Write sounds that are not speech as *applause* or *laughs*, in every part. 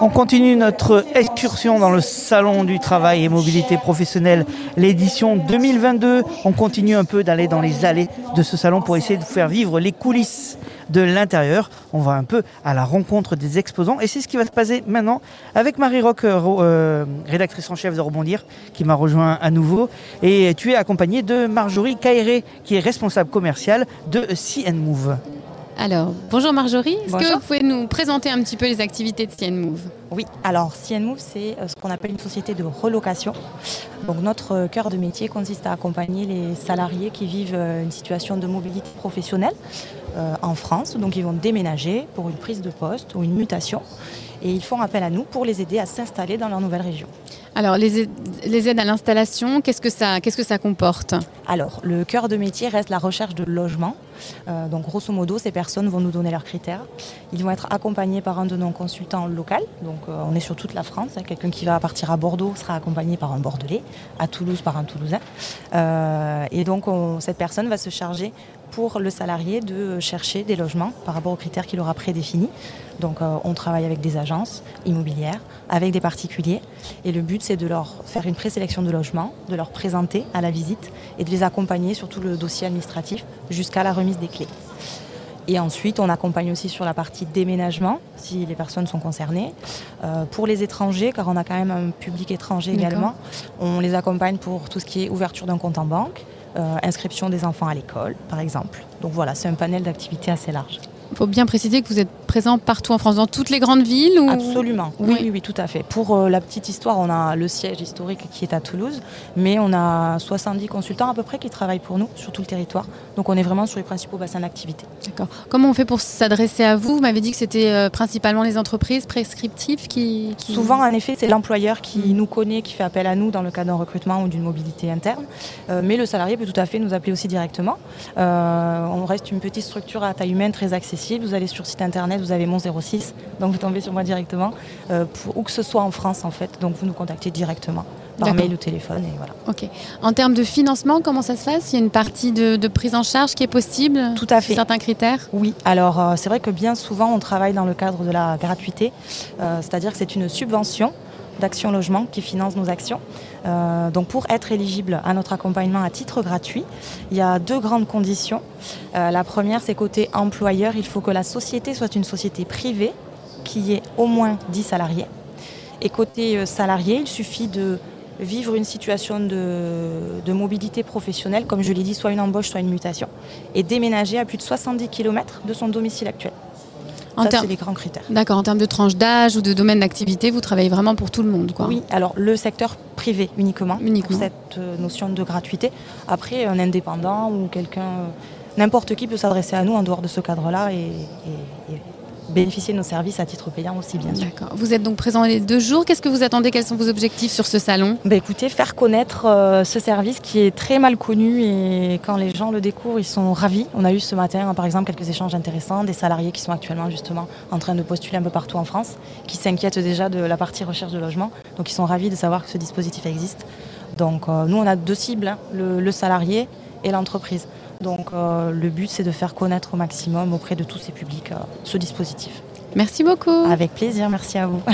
On continue notre excursion dans le salon du travail et mobilité professionnelle, l'édition 2022. On continue un peu d'aller dans les allées de ce salon pour essayer de faire vivre les coulisses de l'intérieur. On va un peu à la rencontre des exposants et c'est ce qui va se passer maintenant avec Marie Rock, euh, euh, rédactrice en chef de Rebondir, qui m'a rejoint à nouveau. Et tu es accompagnée de Marjorie Caéré, qui est responsable commerciale de CN Move. Alors, bonjour Marjorie, est-ce que vous pouvez nous présenter un petit peu les activités de CN Move? Oui, alors CN Move, c'est euh, ce qu'on appelle une société de relocation. Donc notre euh, cœur de métier consiste à accompagner les salariés qui vivent euh, une situation de mobilité professionnelle euh, en France. Donc ils vont déménager pour une prise de poste ou une mutation. Et ils font appel à nous pour les aider à s'installer dans leur nouvelle région. Alors, les aides, à l'installation, qu'est-ce que ça, comporte? Alors, le cœur de métier reste la recherche de logement. Euh, donc, grosso modo, ces personnes vont nous donner leurs critères. Ils vont être accompagnés par un de nos consultants locaux. Donc, euh, on est sur toute la France. hein. Quelqu'un qui va partir à Bordeaux sera accompagné par un Bordelais, à Toulouse par un Toulousain. Euh, et donc, on- cette personne va se charger pour le salarié de chercher des logements par rapport aux critères qu'il aura prédéfinis. Donc, euh, on travaille avec des agences immobilières, avec des particuliers. Et le but, c'est de leur faire une présélection de logements, de leur présenter à la visite et de les accompagner sur tout le dossier administratif jusqu'à la remise des clés. Et ensuite, on accompagne aussi sur la partie déménagement, si les personnes sont concernées. Euh, pour les étrangers, car on a quand même un public étranger également, on les accompagne pour tout ce qui est ouverture d'un compte en banque, inscription des enfants à l'école, par exemple. Donc voilà, c'est un panel d'activités assez large. Il faut bien préciser que vous êtes présent partout en France, dans toutes les grandes villes ou... Absolument, oui, Oui. tout à fait. Pour euh, la petite histoire, on a le siège historique qui est à Toulouse, mais on a 70 consultants à peu près qui travaillent pour nous sur tout le territoire. Donc on est vraiment sur les principaux bassins d'activité. D'accord. Comment on fait pour s'adresser à vous? Vous m'avez dit que c'était euh, principalement les entreprises prescriptives qui... qui- Souvent, en effet, c'est l'employeur qui Mm. nous connaît, qui fait appel à nous dans le cadre d'un recrutement ou d'une mobilité interne. Euh, mais le salarié peut tout à fait nous appeler aussi directement. On reste une petite structure à taille humaine très accessible. Vous allez sur site internet, vous avez mon 06, donc vous tombez sur moi directement, euh, pour, où que ce soit en France en fait. Donc vous nous contactez directement par mail ou téléphone et voilà. Ok. En termes de financement, comment ça se passe? Il y a une partie de, de prise en charge qui est possible? Tout à sur fait. Certains critères? Oui, alors euh, c'est vrai que bien souvent on travaille dans le cadre de la gratuité, Euh, c'est-à-dire que c'est une subvention d'Action Logement qui finance nos actions. Euh, donc pour être éligible à notre accompagnement à titre gratuit, il y a deux grandes conditions. Euh, la première, c'est côté employeur, il faut que la société soit une société privée qui ait au moins 10 salariés. Et côté euh, salarié, il suffit de vivre une situation de, de mobilité professionnelle, comme je l'ai dit, soit une embauche, soit une mutation, et déménager à plus de 70 km de son domicile actuel. En Ça, c'est les grands critères. D'accord. En termes de tranche d'âge ou de domaine d'activité, vous travaillez vraiment pour tout le monde, quoi. Oui, alors le secteur privé uniquement, Uniquement. pour cette euh, notion de gratuité. Après, un indépendant ou quelqu'un, euh, n'importe qui peut s'adresser à nous en dehors de ce cadre-là et, et- et bénéficier de nos services à titre payant aussi, bien sûr. D'accord. Vous êtes donc présent les deux jours. Qu'est-ce que vous attendez? Quels sont vos objectifs sur ce salon? Bah, écoutez, faire connaître euh, ce service qui est très mal connu et quand les gens le découvrent, ils sont ravis. On a eu ce matin, hein, par exemple, quelques échanges intéressants, des salariés qui sont actuellement justement en train de postuler un peu partout en France, qui s'inquiètent déjà de la partie recherche de logement. Donc ils sont ravis de savoir que ce dispositif existe. Donc euh, nous, on a deux cibles, hein, le, le salarié et l'entreprise. Donc euh, le but, c'est de faire connaître au maximum auprès de tous ces publics euh, ce dispositif. Merci beaucoup. Avec plaisir, merci à vous. *laughs*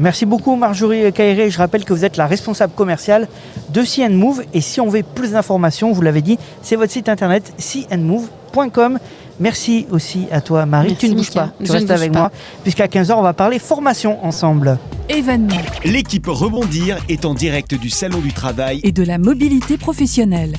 Merci beaucoup Marjorie Caéré. Je rappelle que vous êtes la responsable commerciale de CN Move. Et si on veut plus d'informations, vous l'avez dit, c'est votre site internet cnmove.com. Merci aussi à toi Marie. Merci, tu ne bouges Mika. pas, tu Je restes avec pas. moi. Puisqu'à 15h, on va parler formation ensemble. Événement L'équipe Rebondir est en direct du Salon du Travail et de la mobilité professionnelle.